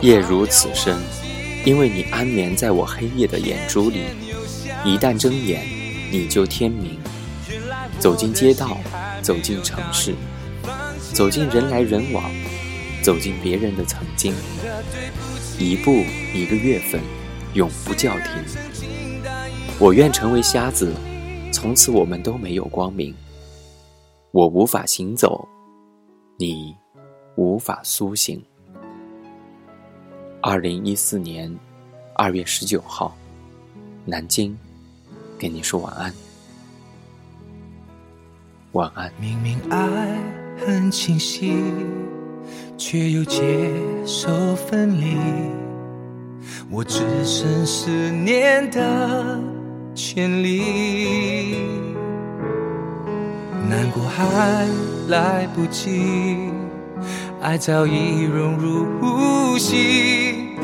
夜如此深，因为你安眠在我黑夜的眼珠里。一旦睁眼，你就天明。走进街道，走进城市，走进人来人往，走进别人的曾经。一步一个月份，永不叫停。我愿成为瞎子，从此我们都没有光明。我无法行走，你无法苏醒。二零一四年二月十九号，南京，跟你说晚安。晚安。明明爱很清晰，却又接受分离，我只剩思念的权利。难过还来不及，爱早已融入呼吸，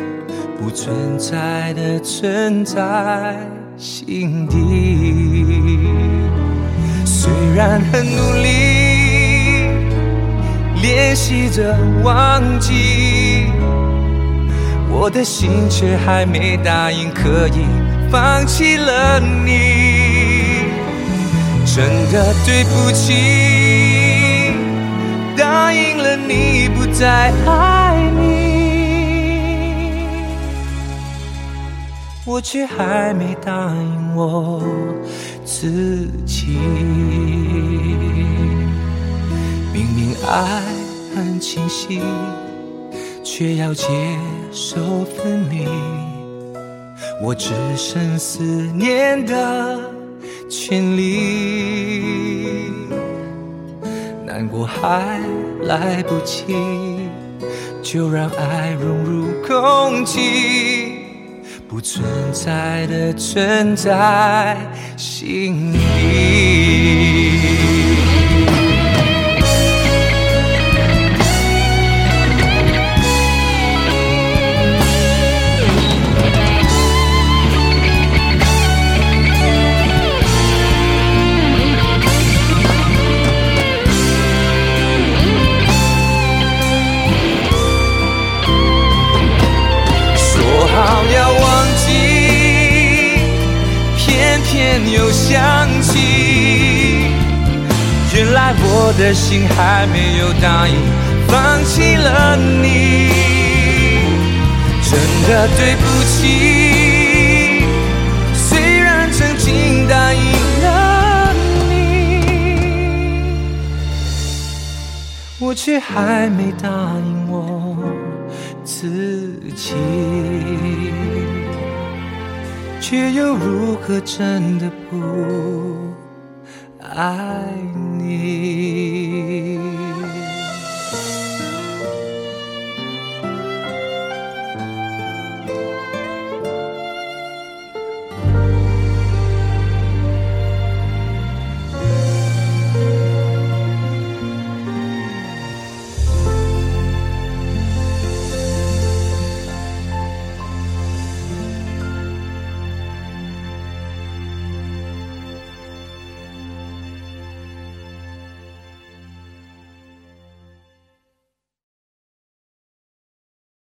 不存在的存在心底。虽然很努力练习着忘记，我的心却还没答应可以放弃了你。真的对不起，应了你不再爱你，我却还没答应我自己。明明爱很清晰，却要接受分离，我只剩思念的。权利，难过还来不及，就让爱融入空气，不存在的存在心里。又想起，原来我的心还没有答应放弃了你，真的对不起。虽然曾经答应了你，我却还没答应我自己。却又如何真的不爱你？